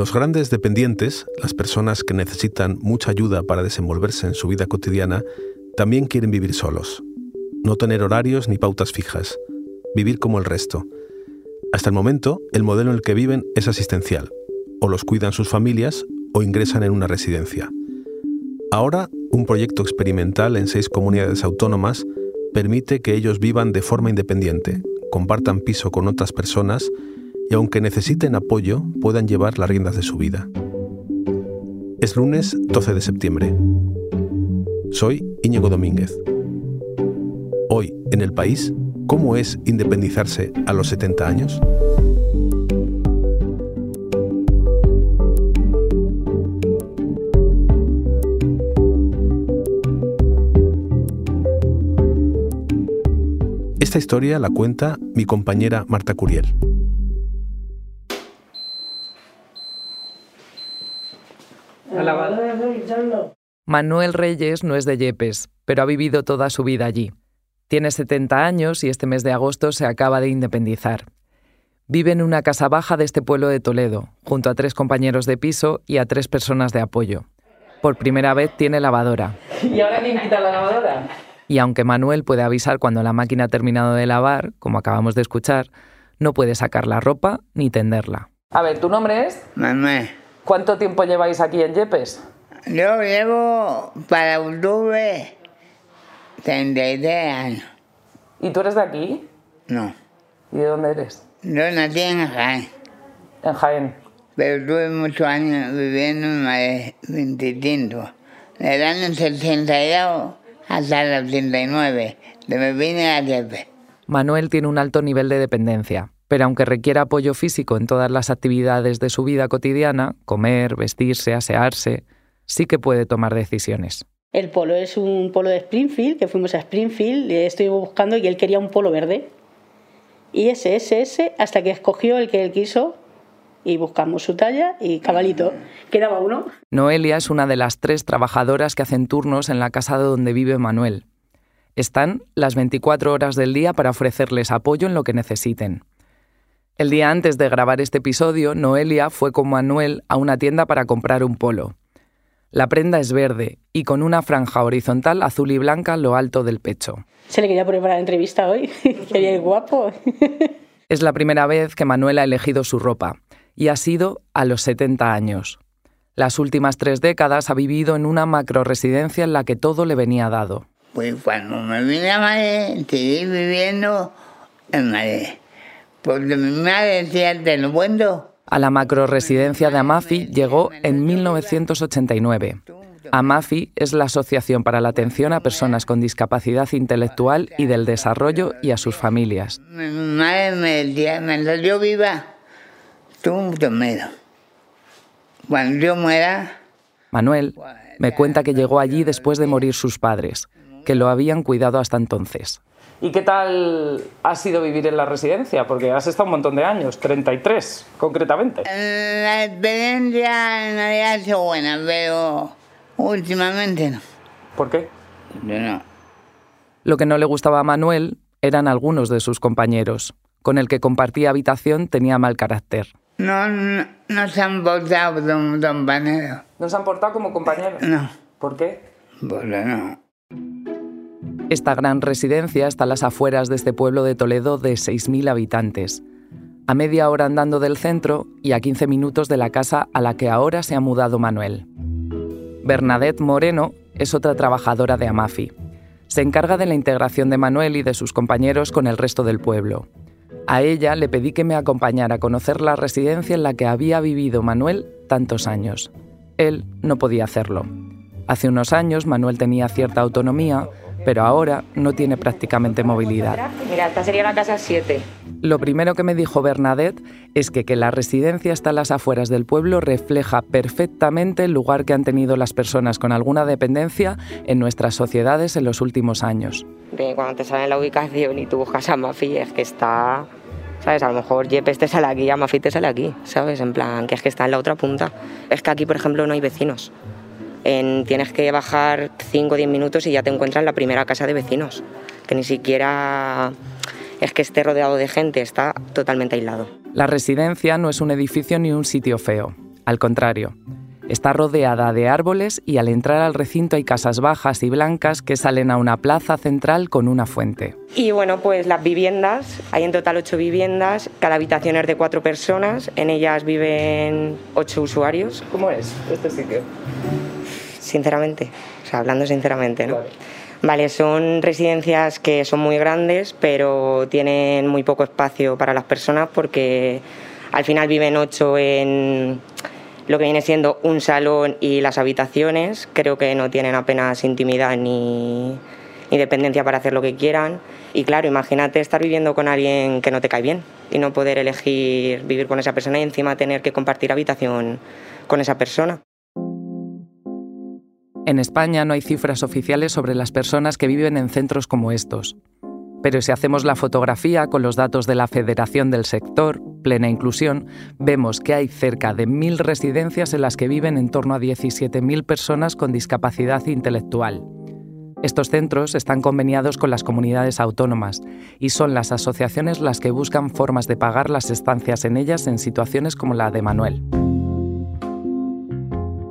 Los grandes dependientes, las personas que necesitan mucha ayuda para desenvolverse en su vida cotidiana, también quieren vivir solos. No tener horarios ni pautas fijas. Vivir como el resto. Hasta el momento, el modelo en el que viven es asistencial. O los cuidan sus familias o ingresan en una residencia. Ahora, un proyecto experimental en seis comunidades autónomas permite que ellos vivan de forma independiente, compartan piso con otras personas y aunque necesiten apoyo, puedan llevar las riendas de su vida. Es lunes 12 de septiembre. Soy Íñigo Domínguez. Hoy, en el país, ¿cómo es independizarse a los 70 años? Esta historia la cuenta mi compañera Marta Curiel. Manuel Reyes no es de Yepes, pero ha vivido toda su vida allí. Tiene 70 años y este mes de agosto se acaba de independizar. Vive en una casa baja de este pueblo de Toledo, junto a tres compañeros de piso y a tres personas de apoyo. Por primera vez tiene lavadora. ¿Y ahora quién quita la lavadora? Y aunque Manuel puede avisar cuando la máquina ha terminado de lavar, como acabamos de escuchar, no puede sacar la ropa ni tenderla. A ver, ¿tu nombre es? Manuel. ¿Cuánto tiempo lleváis aquí en Yepes? Yo llevo para octubre 33 años. ¿Y tú eres de aquí? No. ¿Y de dónde eres? Yo nací en Jaén, En Jaén. pero tuve muchos años viviendo en Madrid, 25. Del año 62 hasta el 89, de me vine a Yepes. Manuel tiene un alto nivel de dependencia, pero aunque requiera apoyo físico en todas las actividades de su vida cotidiana, comer, vestirse, asearse, sí que puede tomar decisiones. El polo es un polo de Springfield, que fuimos a Springfield, estoy buscando y él quería un polo verde. Y ese, ese, ese, hasta que escogió el que él quiso y buscamos su talla y cabalito. Quedaba uno. Noelia es una de las tres trabajadoras que hacen turnos en la casa donde vive Manuel. Están las 24 horas del día para ofrecerles apoyo en lo que necesiten. El día antes de grabar este episodio, Noelia fue con Manuel a una tienda para comprar un polo. La prenda es verde y con una franja horizontal azul y blanca lo alto del pecho. Se le quería poner para la entrevista hoy. quería ir guapo. Es la primera vez que Manuel ha elegido su ropa y ha sido a los 70 años. Las últimas tres décadas ha vivido en una macroresidencia en la que todo le venía dado. Pues cuando me vine a Madrid, seguí viviendo en Madrid. Porque mi madre decía, te lo cuento. A la macroresidencia de Amafi llegó en 1989. Amafi es la Asociación para la Atención a Personas con Discapacidad Intelectual y del Desarrollo y a sus familias. Mientras yo viva, tú te miedo. Cuando yo muera, Manuel me cuenta que llegó allí después de morir sus padres, que lo habían cuidado hasta entonces. ¿Y qué tal ha sido vivir en la residencia? Porque has estado un montón de años, 33 concretamente. la experiencia no había sido buena, pero últimamente no. ¿Por qué? Yo no. Lo que no le gustaba a Manuel eran algunos de sus compañeros. Con el que compartía habitación tenía mal carácter. No, no, no se han portado como compañeros. ¿No se han portado como compañeros? No, ¿Por qué? porque no. Esta gran residencia está a las afueras de este pueblo de Toledo de 6.000 habitantes, a media hora andando del centro y a 15 minutos de la casa a la que ahora se ha mudado Manuel. Bernadette Moreno es otra trabajadora de Amafi. Se encarga de la integración de Manuel y de sus compañeros con el resto del pueblo. A ella le pedí que me acompañara a conocer la residencia en la que había vivido Manuel tantos años. Él no podía hacerlo. Hace unos años Manuel tenía cierta autonomía, pero ahora no tiene prácticamente movilidad. Mira, esta sería la casa 7. Lo primero que me dijo Bernadette es que que la residencia está a las afueras del pueblo refleja perfectamente el lugar que han tenido las personas con alguna dependencia en nuestras sociedades en los últimos años. De cuando te sale la ubicación y tú buscas a Mafi, es que está. ¿Sabes? A lo mejor Yepes te sale aquí, Amafi te sale aquí, ¿sabes? En plan, que es que está en la otra punta. Es que aquí, por ejemplo, no hay vecinos. En- tienes que bajar 5 o 10 minutos y ya te encuentras en la primera casa de vecinos. Que ni siquiera es que esté rodeado de gente, está totalmente aislado. La residencia no es un edificio ni un sitio feo. Al contrario, Está rodeada de árboles y al entrar al recinto hay casas bajas y blancas que salen a una plaza central con una fuente. Y bueno, pues las viviendas, hay en total ocho viviendas, cada habitación es de cuatro personas, en ellas viven ocho usuarios. ¿Cómo es este sitio? Sinceramente, o sea, hablando sinceramente, ¿no? Vale. son residencias que son muy grandes, pero tienen muy poco espacio para las personas porque al final viven ocho en lo que viene siendo un salón y las habitaciones. Creo que no tienen apenas intimidad ni, independencia para hacer lo que quieran. Y claro, imagínate estar viviendo con alguien que no te cae bien y no poder elegir vivir con esa persona y encima tener que compartir habitación con esa persona. En España no hay cifras oficiales sobre las personas que viven en centros como estos. Pero si hacemos la fotografía con los datos de la Federación del Sector, Plena Inclusión, vemos que hay cerca de mil residencias en las que viven en torno a 17.000 personas con discapacidad intelectual. Estos centros están conveniados con las comunidades autónomas y son las asociaciones las que buscan formas de pagar las estancias en ellas en situaciones como la de Manuel.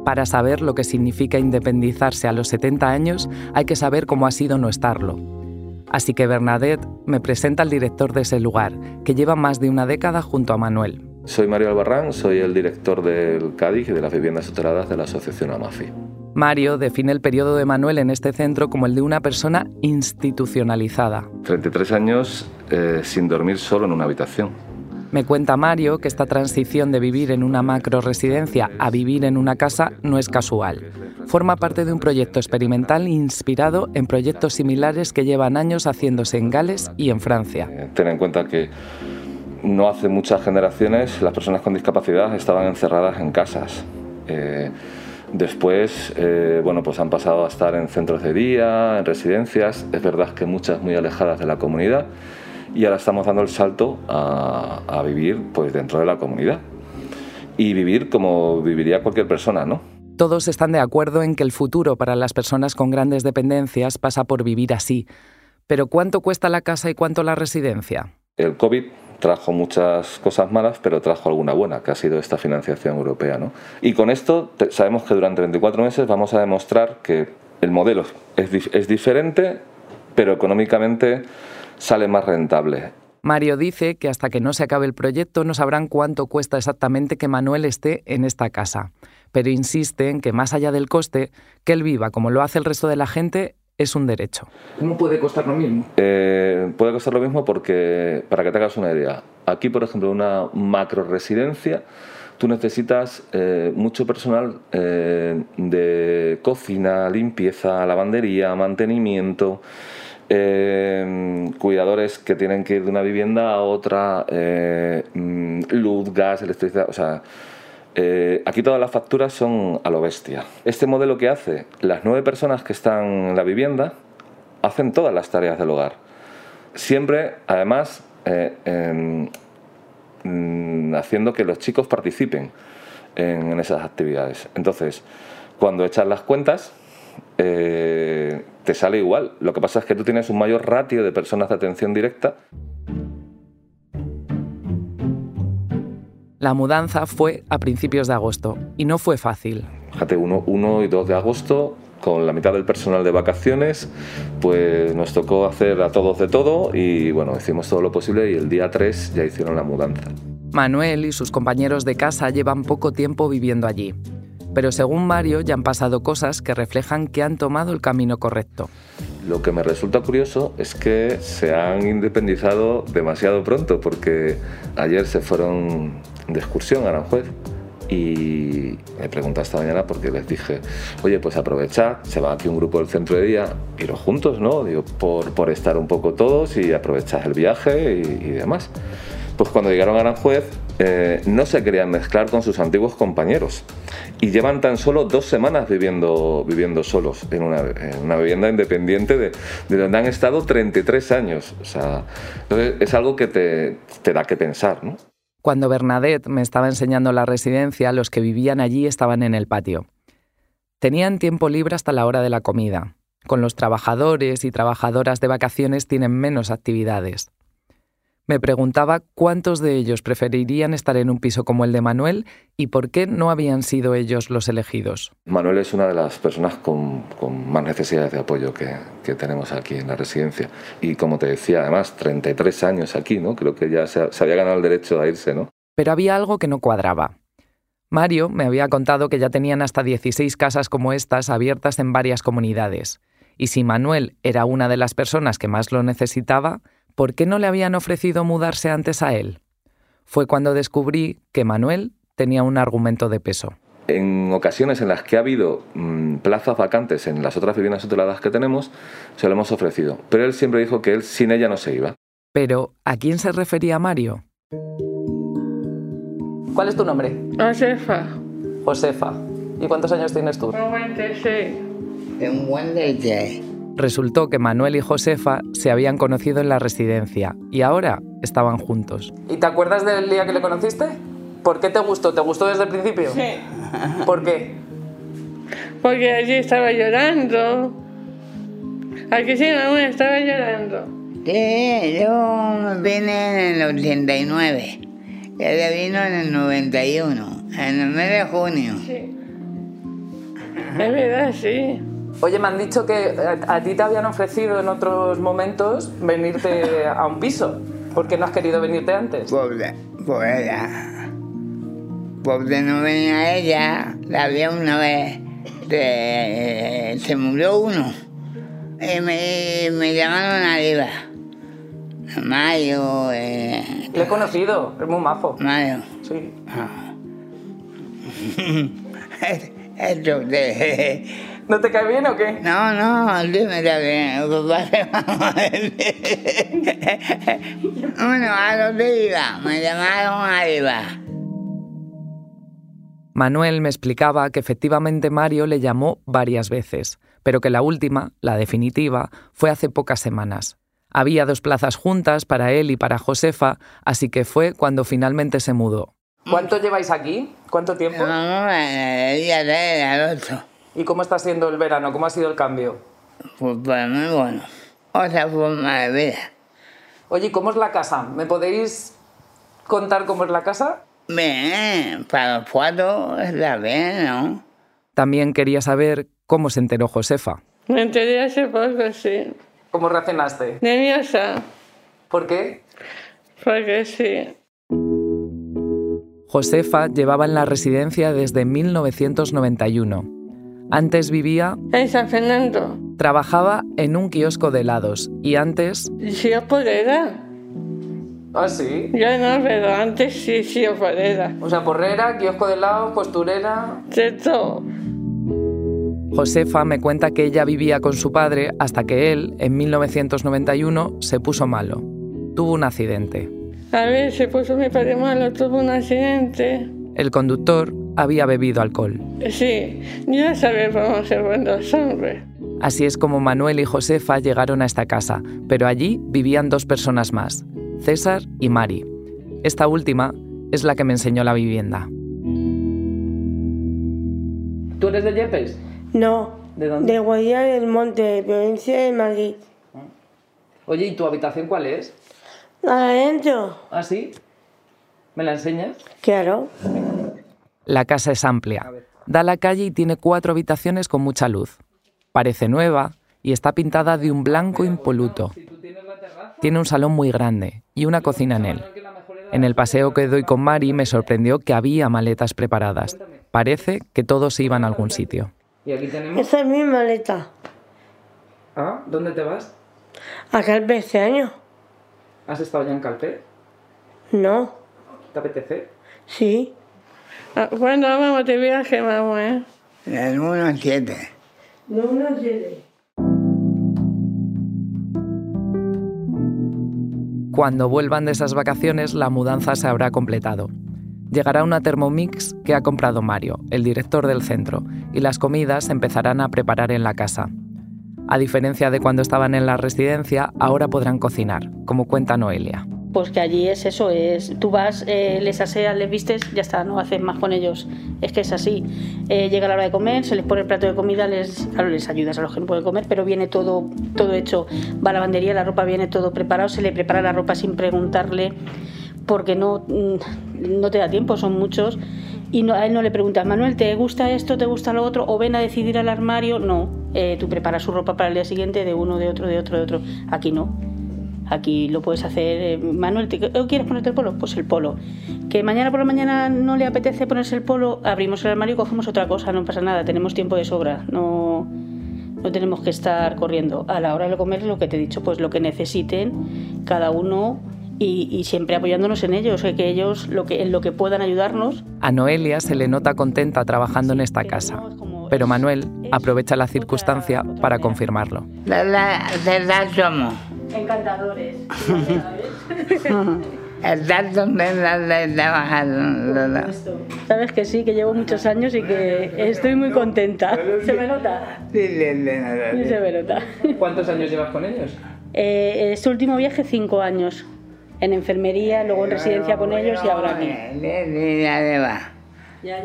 Para saber lo que significa independizarse a los 70 años, hay que saber cómo ha sido no estarlo Así que Bernadette me presenta al director de ese lugar, que lleva más de una década junto a Manuel. Soy Mario Albarrán, soy el director del Cádiz y de las viviendas tuteladas de la Asociación AMAFI. Mario define el periodo de Manuel en este centro como el de una persona institucionalizada. 33 años eh, sin dormir solo en una habitación. Me cuenta Mario que esta transición de vivir en una macro residencia a vivir en una casa no es casual forma parte de un proyecto experimental inspirado en proyectos similares que llevan años haciéndose en Gales y en Francia. Eh, ten en cuenta que no hace muchas generaciones las personas con discapacidad estaban encerradas en casas. Eh, después, eh, bueno, pues han pasado a estar en centros de día, en residencias, es verdad que muchas muy alejadas de la comunidad, y ahora estamos dando el salto a, a vivir pues dentro de la comunidad y vivir como viviría cualquier persona, ¿no? Todos están de acuerdo en que el futuro para las personas con grandes dependencias pasa por vivir así. Pero ¿cuánto cuesta la casa y cuánto la residencia? El COVID trajo muchas cosas malas, pero trajo alguna buena, que ha sido esta financiación europea. ¿no? Y con esto sabemos que durante 24 meses vamos a demostrar que el modelo es, es diferente, pero económicamente sale más rentable. Mario dice que hasta que no se acabe el proyecto no sabrán cuánto cuesta exactamente que Manuel esté en esta casa pero insiste en que más allá del coste, que él viva como lo hace el resto de la gente es un derecho. ¿No puede costar lo mismo? Eh, puede costar lo mismo porque, para que te hagas una idea, aquí, por ejemplo, una macro residencia, tú necesitas eh, mucho personal eh, de cocina, limpieza, lavandería, mantenimiento, cuidadores que tienen que ir de una vivienda a otra, mm, luz, gas, electricidad, o sea eh, aquí todas las facturas son a lo bestia. Este modelo que hace, las nueve personas que están en la vivienda hacen todas las tareas del hogar. Siempre, además, eh, mm, haciendo que los chicos participen en, esas actividades. Entonces, cuando echas las cuentas, eh, te sale igual. Lo que pasa es que tú tienes un mayor ratio de personas de atención directa La mudanza fue a principios de agosto y no fue fácil. Fíjate, 1 y 2 de agosto, con la mitad del personal de vacaciones, pues nos tocó hacer a todos de todo y bueno, hicimos todo lo posible y el día 3 ya hicieron la mudanza. Manuel y sus compañeros de casa llevan poco tiempo viviendo allí. Pero según Mario ya han pasado cosas que reflejan que han tomado el camino correcto. Lo que me resulta curioso es que se han independizado demasiado pronto porque ayer se fueron de excursión a Aranjuez y me pregunté esta mañana porque les dije, oye, pues aprovechad, se va aquí un grupo del centro de día, iros juntos, ¿no? Digo, por, estar un poco todos y aprovechad el viaje y demás. Pues cuando llegaron a Aranjuez eh, no se querían mezclar con sus antiguos compañeros y llevan tan solo dos semanas viviendo, viviendo solos en una, vivienda independiente de, donde han estado 33 años. O sea, es algo que te, te da que pensar, ¿no? Cuando Bernadette me estaba enseñando la residencia, los que vivían allí estaban en el patio. Tenían tiempo libre hasta la hora de la comida. Con los trabajadores y trabajadoras de vacaciones tienen menos actividades. Me preguntaba cuántos de ellos preferirían estar en un piso como el de Manuel y por qué no habían sido ellos los elegidos. Manuel es una de las personas con, más necesidades de apoyo que, que, tenemos aquí en la residencia. Y como te decía, además, 33 años aquí, ¿no? Creo que ya se, se había ganado el derecho a irse, ¿no? Pero había algo que no cuadraba. Mario me había contado que ya tenían hasta 16 casas como estas abiertas en varias comunidades. Y si Manuel era una de las personas que más lo necesitaba, ¿por qué no le habían ofrecido mudarse antes a él? Fue cuando descubrí que Manuel tenía un argumento de peso. En ocasiones en las que ha habido mm, plazas vacantes en las otras viviendas tuteladas que tenemos, se lo hemos ofrecido. Pero él siempre dijo que él sin ella no se iba. Pero, ¿a quién se refería Mario? ¿Cuál es tu nombre? Josefa. Josefa. ¿Y cuántos años tienes tú? 96. En buen leche. Resultó que Manuel y Josefa se habían conocido en la residencia y ahora estaban juntos. ¿Y te acuerdas del día que le conociste? ¿Por qué te gustó? ¿Te gustó desde el principio? Sí. ¿Por qué? Porque allí estaba llorando. Aquí sí, aún estaba llorando. Sí, yo vine en el 89. Ella vino en el 91, en el mes de junio. Sí. Es verdad, sí. Oye, me han dicho que a, a ti te habían ofrecido en otros momentos venirte a un piso. ¿Por qué no has querido venirte antes? Pobre, por ella. Porque no venía ella. La había una vez. eh, se murió uno. Y me, me llamaron arriba. Mayo. Eh, Le he conocido, es muy majo. Mayo. Sí. Ah. Esto de. ¿No te cae bien o qué? No, no, dime también. Bueno, a dónde iba, me llamaron arriba. Manuel me explicaba que efectivamente Mario le llamó varias veces, pero que la última, la definitiva, fue hace pocas semanas. Había dos plazas juntas para él y para Josefa, así que fue cuando finalmente se mudó. ¿Cuánto lleváis aquí? ¿Cuánto tiempo? No, el día 3 de agosto. ¿Y cómo está siendo el verano? ¿Cómo ha sido el cambio? Pues para mí, bueno, otra forma de vida. Oye, ¿y ¿cómo es la casa? ¿Me podéis contar cómo es la casa? Bien, para los cuatro está bien, ¿no? También quería saber cómo se enteró Josefa. Me enteré hace poco, sí. ¿Cómo reaccionaste? Nerviosa, ¿Por qué? porque sí. Josefa llevaba en la residencia desde 1991. Antes vivía, En San Fernando. trabajaba en un kiosco de helados y antes Sí, yo podera. Ah, sí. Ya no, pero antes sí, sí, yo podera. O sea, porrera, kiosco de helado, costurera... Todo. Josefa me cuenta que ella vivía con su padre hasta que él, en 1991, se puso malo. Tuvo un accidente. A ver, se puso mi padre malo, tuvo un accidente. El conductor había bebido alcohol. Sí, ya sabes cómo ser buenos hombres. Así es como Manuel y Josefa llegaron a esta casa, pero allí vivían dos personas más, César y Mari. Esta última es la que me enseñó la vivienda. ¿Tú eres de Yepes? No, ¿De dónde? de Guadalajara del Monte, provincia de Madrid. Oye, ¿y tu habitación cuál es? ¿Adentro? ¿Ah, sí? ¿Me la enseñas? Claro. La casa es amplia. Da a la calle y tiene cuatro habitaciones con mucha luz. Parece nueva y está pintada de un blanco impoluto. Tiene un salón muy grande y una cocina en él. En el paseo que doy con Mari me sorprendió que había maletas preparadas. Parece que todos se iban a algún sitio. Y aquí tenemos... Esa es mi maleta. Ah, ¿dónde te vas? Acá el este año. ¿Has estado ya en Calpe? No. ¿Te apetece? Sí. Ah, ¿Cuándo vamos de viaje, mamá? eh? El 1 7. No, no sé. Cuando vuelvan de esas vacaciones, la mudanza se habrá completado. Llegará una Thermomix que ha comprado Mario, el director del centro, y las comidas se empezarán a preparar en la casa. A diferencia de cuando estaban en la residencia, ahora podrán cocinar, como cuenta Noelia. Pues que allí es eso, es tú vas, eh, les aseas, les vistes, ya está, no haces más con ellos. Es que es así. Eh, llega la hora de comer, se les pone el plato de comida, les, claro, les ayudas a los que no pueden comer, pero viene todo, todo hecho. Va a la lavandería, la ropa viene todo preparado, se le prepara la ropa sin preguntarle, porque no, mm, no te da tiempo, son muchos. Y no, a él no le preguntas, Manuel, ¿te gusta esto, te gusta lo otro? O ven a decidir al armario. No, eh, tú preparas su ropa para el día siguiente de uno, de otro, de otro, de otro. Aquí no. Aquí lo puedes hacer, eh, Manuel, ¿te, ¿quieres ponerte el polo? Pues el polo. Que mañana por la mañana no le apetece ponerse el polo, abrimos el armario y cogemos otra cosa, no pasa nada, tenemos tiempo de sobra, no, no tenemos que estar corriendo. A la hora de comer, lo que te he dicho, pues lo que necesiten cada uno y, siempre apoyándonos en ellos, que ellos lo que, en lo que puedan ayudarnos. A Noelia se le nota contenta trabajando en esta casa, pero Manuel aprovecha la circunstancia para confirmarlo. La verdad somos. Encantadores. Estar contenta de trabajar. Sabes que sí, que llevo muchos años y que estoy muy contenta. ¿Se me nota? Sí, se me nota. ¿Cuántos años llevas con ellos? Eh, este último viaje, cinco años. En enfermería, luego en residencia con ellos y ahora aquí. Ya lleva.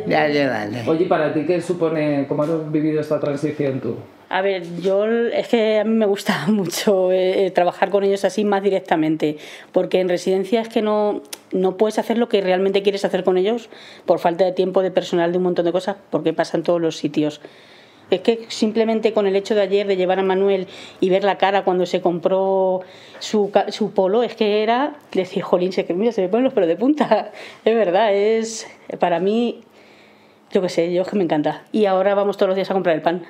Ya lleva. Oye, ¿para ti qué supone, cómo has vivido esta transición tú? A ver, yo es que a mí me gusta mucho eh, trabajar con ellos así más directamente, porque en residencia es que no, no puedes hacer lo que realmente quieres hacer con ellos por falta de tiempo, de personal, de un montón de cosas, porque pasa en todos los sitios. Es que simplemente con el hecho de ayer de llevar a Manuel y ver la cara cuando se compró su, su polo, es que era decir, jolín, se, mira, se me ponen los pelos de punta. Es verdad, es para mí, yo qué sé, yo es que me encanta. Y ahora vamos todos los días a comprar el pan.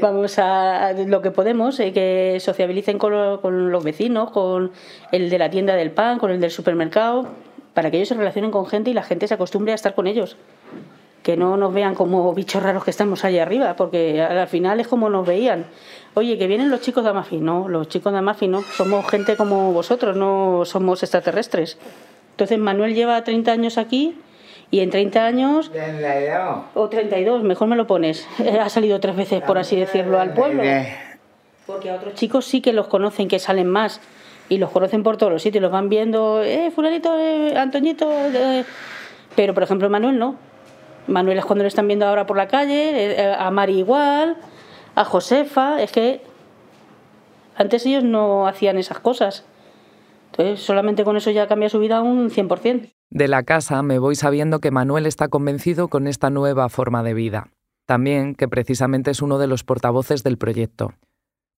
Vamos a, lo que podemos, eh, que sociabilicen con, con, los vecinos, con el de la tienda del pan, con el del supermercado, para que ellos se relacionen con gente y la gente se acostumbre a estar con ellos. Que no nos vean como bichos raros que estamos allá arriba, porque al final es como nos veían. Oye, que vienen los chicos de Amafi. No, los chicos de Amafi no. Somos gente como vosotros, no somos extraterrestres. Entonces Manuel lleva 30 años aquí y en 30 años... 32. O 32, mejor me lo pones. Ha salido tres veces, por así decirlo, al pueblo. Porque a otros chicos sí que los conocen, que salen más. Y los conocen por todos los sitios, los van viendo, eh, fulanito, eh, Antoñito. Eh". Pero, por ejemplo, Manuel no. Manuel es cuando lo están viendo ahora por la calle, eh, a Mari igual, a Josefa. Es que antes ellos no hacían esas cosas. Entonces, solamente con eso ya cambia su vida un 100%. De la casa me voy sabiendo que Manuel está convencido con esta nueva forma de vida. También que precisamente es uno de los portavoces del proyecto.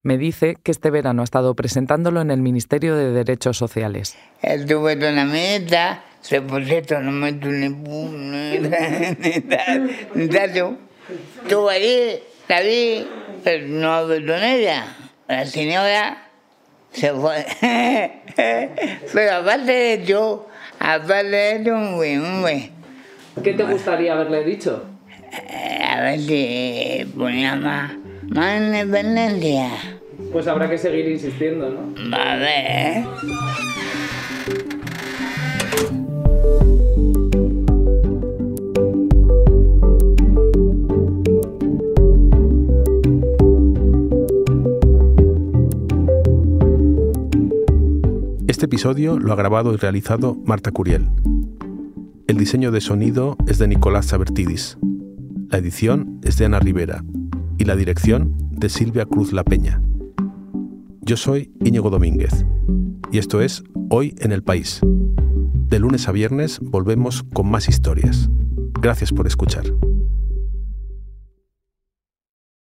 Me dice que este verano ha estado presentándolo en el Ministerio de Derechos Sociales. Estuve con la meta, se puso no me Estuve allí, la vi, pero no hablé con ella. La señora se fue. pero aparte de yo, aparte de eso, muy, muy. ¿Qué te gustaría haberle dicho? A ver si ponía más, más independencia. Pues habrá que seguir insistiendo, ¿no? Vale. Episodio lo ha grabado y realizado Marta Curiel. El diseño de sonido es de Nicolás Sabertidis. La edición es de Ana Rivera y la dirección de Silvia Cruz La Peña. Yo soy Íñigo Domínguez y esto es Hoy en el País. De lunes a viernes volvemos con más historias. Gracias por escuchar.